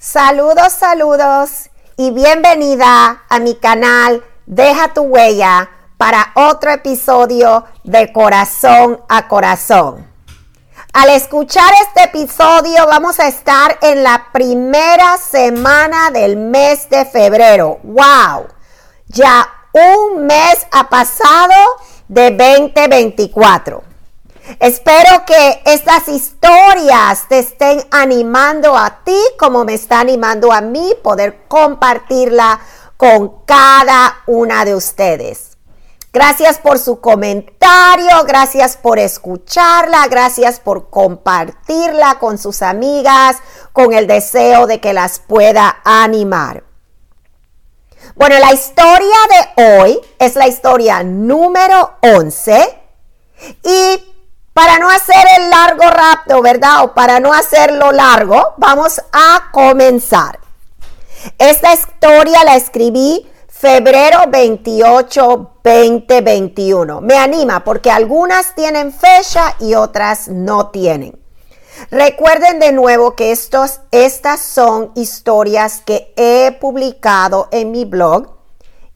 Saludos, saludos y bienvenida a mi canal Deja tu huella para otro episodio de Corazón a Corazón. Al escuchar este episodio vamos a estar en la primera semana del mes de febrero. ¡Wow! Ya un mes ha pasado de 2024. Espero que estas historias te estén animando a ti como me está animando a mí poder compartirla con cada una de ustedes. Gracias por su comentario, gracias por escucharla, gracias por compartirla con sus amigas con el deseo de que las pueda animar. Bueno, la historia de hoy es la historia número 11 y para no hacer el largo rapto, ¿verdad? O para no hacerlo largo, vamos a comenzar. Esta historia la escribí febrero 28, 2021. Me anima porque algunas tienen fecha y otras no tienen. Recuerden de nuevo que estos, estas son historias que he publicado en mi blog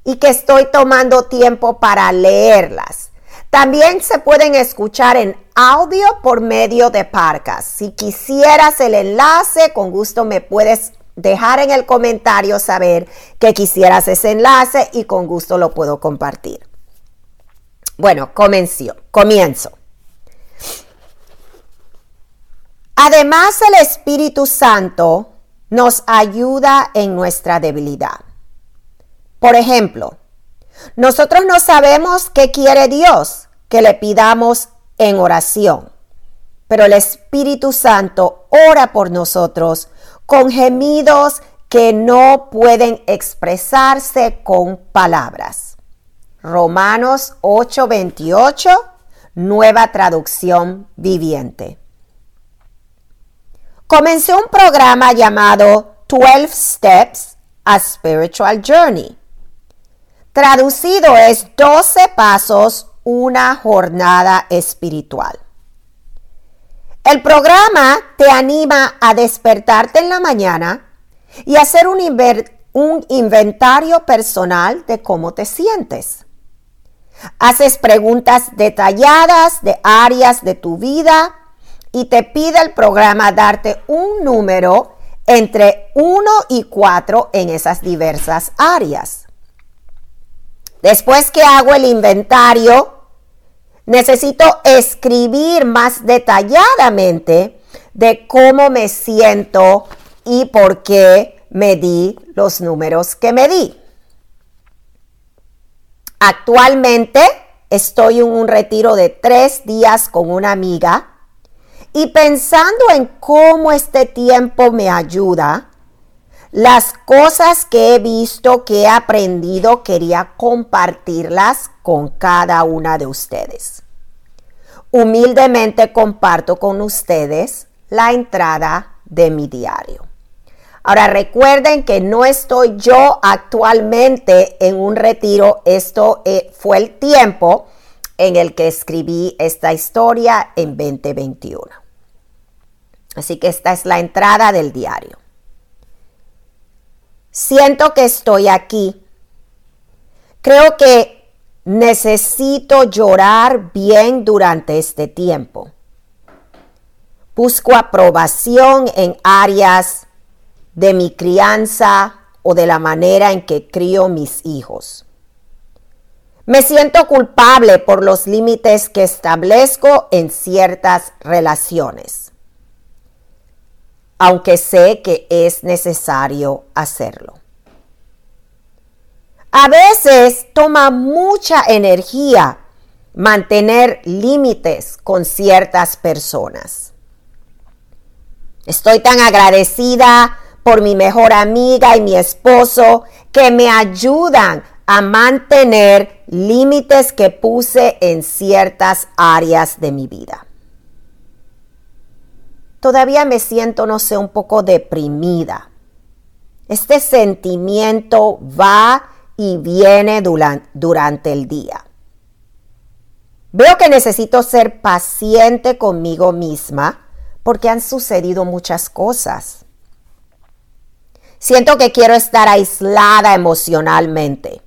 y que estoy tomando tiempo para leerlas. También se pueden escuchar en audio por medio de Parcas. Si quisieras el enlace, con gusto me puedes dejar en el comentario saber que quisieras ese enlace y con gusto lo puedo compartir. Bueno, comencio, comienzo. Además, el Espíritu Santo nos ayuda en nuestra debilidad. Por ejemplo, nosotros no sabemos qué quiere Dios que le pidamos en oración, pero el Espíritu Santo ora por nosotros con gemidos que no pueden expresarse con palabras. Romanos 8:28, nueva traducción viviente. Comencé un programa llamado 12 Steps a Spiritual Journey Traducido es 12 pasos, una jornada espiritual. El programa te anima a despertarte en la mañana y hacer un, un inventario personal de cómo te sientes. Haces preguntas detalladas de áreas de tu vida y te pide el programa darte un número entre 1 y 4 en esas diversas áreas. Después que hago el inventario, necesito escribir más detalladamente de cómo me siento y por qué me di los números que me di. Actualmente estoy en un retiro de tres días con una amiga y pensando en cómo este tiempo me ayuda, las cosas que he visto, que he aprendido, quería compartirlas con cada una de ustedes. Humildemente comparto con ustedes la entrada de mi diario. Ahora recuerden que no estoy yo actualmente en un retiro, esto eh, fue el tiempo en el que escribí esta historia en 2021. Así que esta es la entrada del diario. Siento que estoy aquí. Creo que necesito llorar bien durante este tiempo. Busco aprobación en áreas de mi crianza o de la manera en que crío mis hijos. Me siento culpable por los límites que establezco en ciertas relaciones aunque sé que es necesario hacerlo. A veces toma mucha energía mantener límites con ciertas personas. Estoy tan agradecida por mi mejor amiga y mi esposo que me ayudan a mantener límites que puse en ciertas áreas de mi vida todavía me siento, no sé, un poco deprimida. Este sentimiento va y viene durante el día. Veo que necesito ser paciente conmigo misma porque han sucedido muchas cosas. Siento que quiero estar aislada emocionalmente.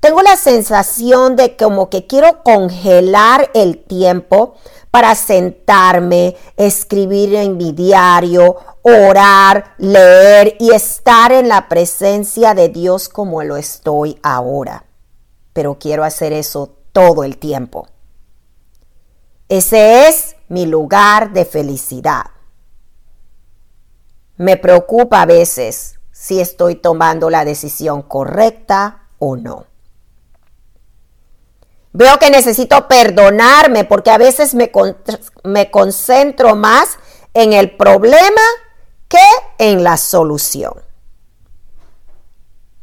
Tengo la sensación de como que quiero congelar el tiempo para sentarme, escribir en mi diario, orar, leer y estar en la presencia de Dios como lo estoy ahora. Pero quiero hacer eso todo el tiempo. Ese es mi lugar de felicidad. Me preocupa a veces si estoy tomando la decisión correcta o no. Veo que necesito perdonarme porque a veces me, me, concentro más en el problema que en la solución.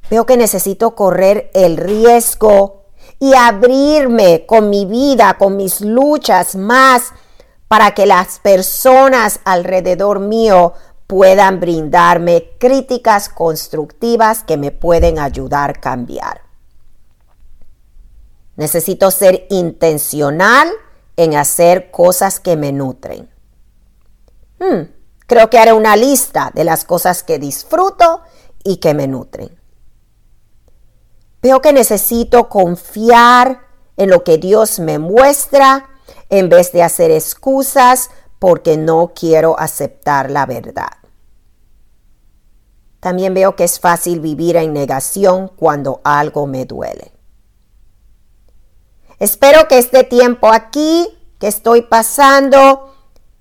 Veo que necesito correr el riesgo y abrirme con mi vida, con mis luchas más para que las personas alrededor mío puedan brindarme críticas constructivas que me pueden ayudar a cambiar. Necesito ser intencional en hacer cosas que me nutren. Hmm, creo que haré una lista de las cosas que disfruto y que me nutren. Veo que necesito confiar en lo que Dios me muestra en vez de hacer excusas porque no quiero aceptar la verdad. También veo que es fácil vivir en negación cuando algo me duele. Espero que este tiempo aquí que estoy pasando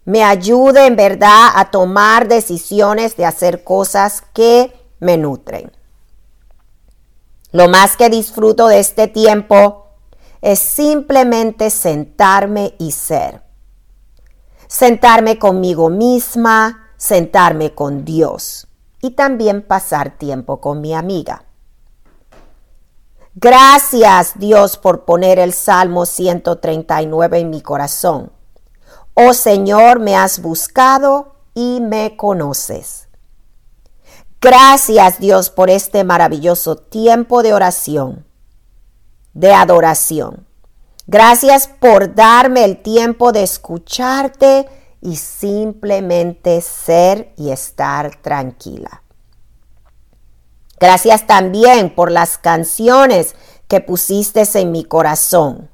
me ayude en verdad a tomar decisiones de hacer cosas que me nutren. Lo más que disfruto de este tiempo es simplemente sentarme y ser sentarme conmigo misma, sentarme con Dios y también pasar tiempo con mi amiga. Gracias Dios por poner el Salmo 139 en mi corazón. Oh Señor, me has buscado y me conoces. Gracias Dios por este maravilloso tiempo de oración, de adoración. Gracias por darme el tiempo de escucharte y simplemente ser y estar tranquila. Gracias también por las canciones que pusiste en mi corazón.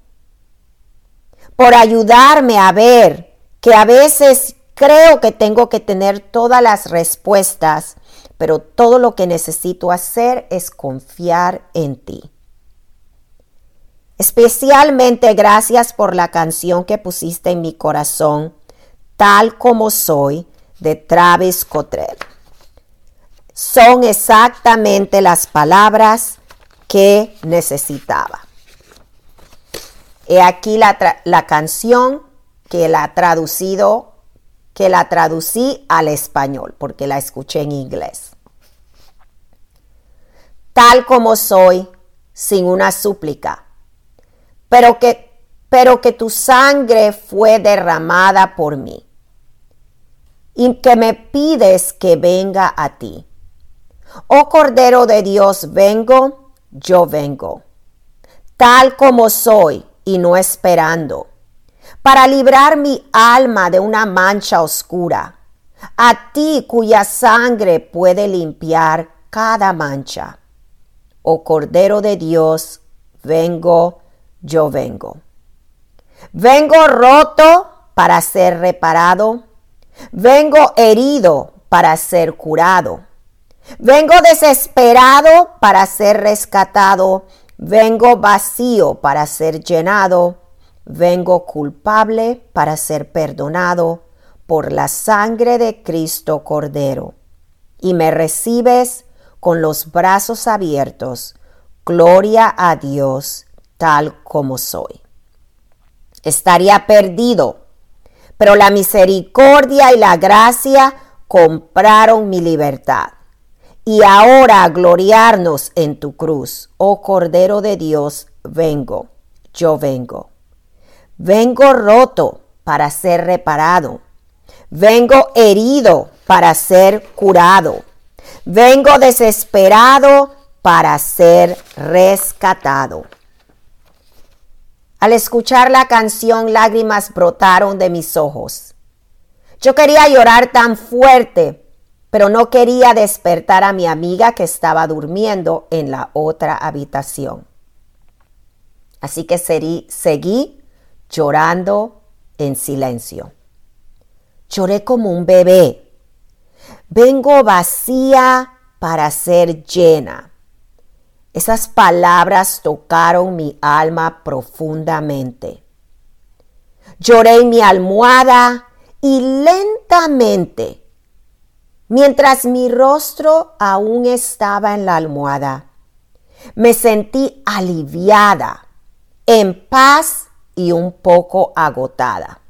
Por ayudarme a ver que a veces creo que tengo que tener todas las respuestas, pero todo lo que necesito hacer es confiar en ti. Especialmente gracias por la canción que pusiste en mi corazón, tal como soy, de Travis Cottrell. Son exactamente las palabras que necesitaba. He aquí la, la canción que la traducido, que la traducí al español, porque la escuché en inglés. Tal como soy, sin una súplica pero que, pero que tu sangre fue derramada por mí y que me pides que venga a ti. Oh Cordero de Dios, vengo, yo vengo, tal como soy y no esperando, para librar mi alma de una mancha oscura, a ti cuya sangre puede limpiar cada mancha. Oh Cordero de Dios, vengo, yo vengo. Vengo roto para ser reparado. Vengo herido para ser curado. Vengo desesperado para ser rescatado. Vengo vacío para ser llenado. Vengo culpable para ser perdonado por la sangre de Cristo Cordero. Y me recibes con los brazos abiertos. Gloria a Dios tal como soy. Estaría perdido, pero la misericordia y la gracia compraron mi libertad. Y ahora gloriarnos en tu cruz, oh Cordero de Dios, vengo, yo vengo. Vengo roto para ser reparado. Vengo herido para ser curado. Vengo desesperado para ser rescatado. Al escuchar la canción, lágrimas brotaron de mis ojos. Yo quería llorar tan fuerte, pero no quería despertar a mi amiga que estaba durmiendo en la otra habitación. Así que seguí llorando en silencio. Lloré como un bebé. Vengo vacía para ser llena. Esas palabras tocaron mi alma profundamente. Lloré en mi almohada y lentamente, mientras mi rostro aún estaba en la almohada, me sentí aliviada, en paz y un poco agotada.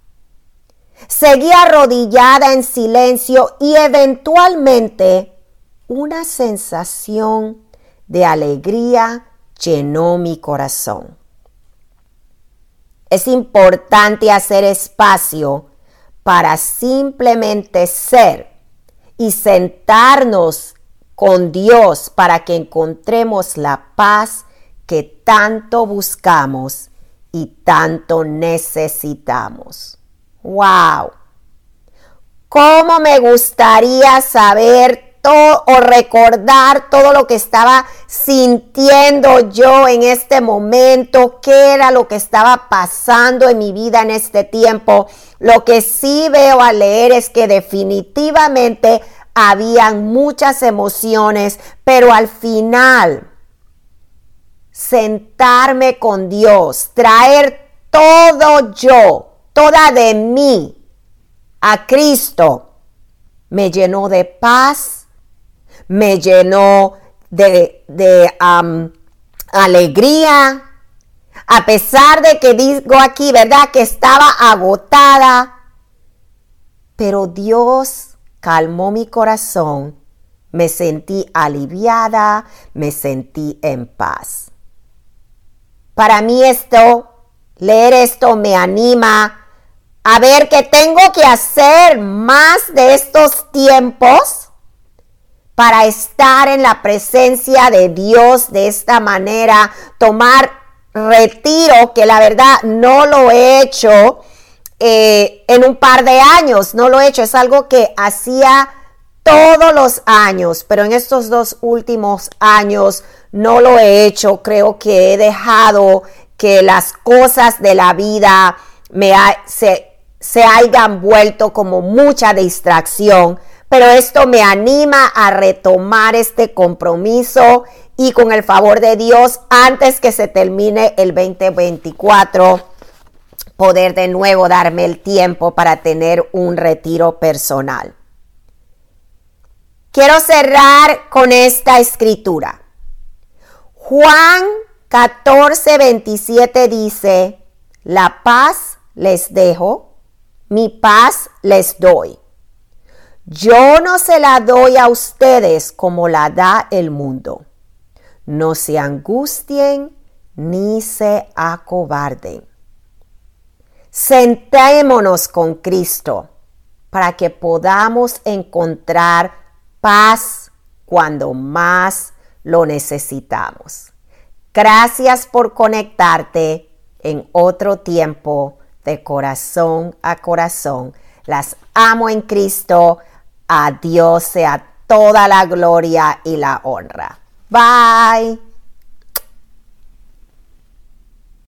Seguí arrodillada en silencio y eventualmente una sensación de alegría llenó mi corazón. Es importante hacer espacio para simplemente ser y sentarnos con Dios para que encontremos la paz que tanto buscamos y tanto necesitamos. ¡Wow! ¿Cómo me gustaría saber o recordar todo lo que estaba sintiendo yo en este momento, qué era lo que estaba pasando en mi vida en este tiempo. Lo que sí veo al leer es que definitivamente habían muchas emociones, pero al final sentarme con Dios, traer todo yo, toda de mí a Cristo, me llenó de paz, me llenó de, alegría, a pesar de que digo aquí, ¿verdad? Que estaba agotada, pero Dios calmó mi corazón, me sentí aliviada, me sentí en paz. Para mí esto, leer esto me anima a ver que tengo que hacer más de estos tiempos para estar en la presencia de Dios de esta manera, tomar retiro, que la verdad no lo he hecho eh, en un par de años, no lo he hecho, es algo que hacía todos los años, pero en estos dos últimos años no lo he hecho, creo que he dejado que las cosas de la vida se, se hayan vuelto como mucha distracción pero esto me anima a retomar este compromiso y con el favor de Dios, antes que se termine el 2024, poder de nuevo darme el tiempo para tener un retiro personal. Quiero cerrar con esta escritura. Juan 14, 27 dice, la paz les dejo, mi paz les doy. Yo no se la doy a ustedes como la da el mundo. No se angustien ni se acobarden. Sentémonos con Cristo para que podamos encontrar paz cuando más lo necesitamos. Gracias por conectarte en otro tiempo de corazón a corazón. Las amo en Cristo. A Dios sea toda la gloria y la honra. Bye.